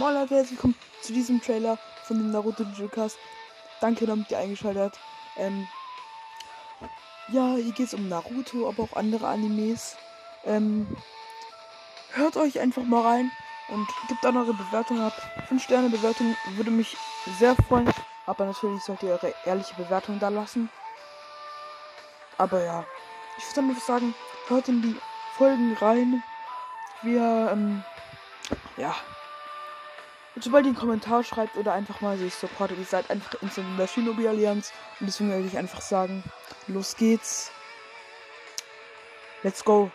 Moin Leute, herzlich willkommen zu diesem Trailer von dem Naruto Cast. Danke, dass ihr eingeschaltet habt. Ähm, ja, hier geht es um Naruto, aber auch andere Animes. Ähm, hört euch einfach mal rein und gebt auch eure Bewertung ab. 5 Sterne Bewertung würde mich sehr freuen. Aber natürlich sollt ihr eure ehrliche Bewertung da lassen. Aber ja, ich würde dann einfach sagen, hört in die Folgen rein. Wir, ähm, ja. Sobald ihr einen Kommentar schreibt oder einfach mal sich supportet, ihr seid einfach instant in der Shinobi Allianz. Und deswegen würde ich einfach sagen, los geht's. Let's go.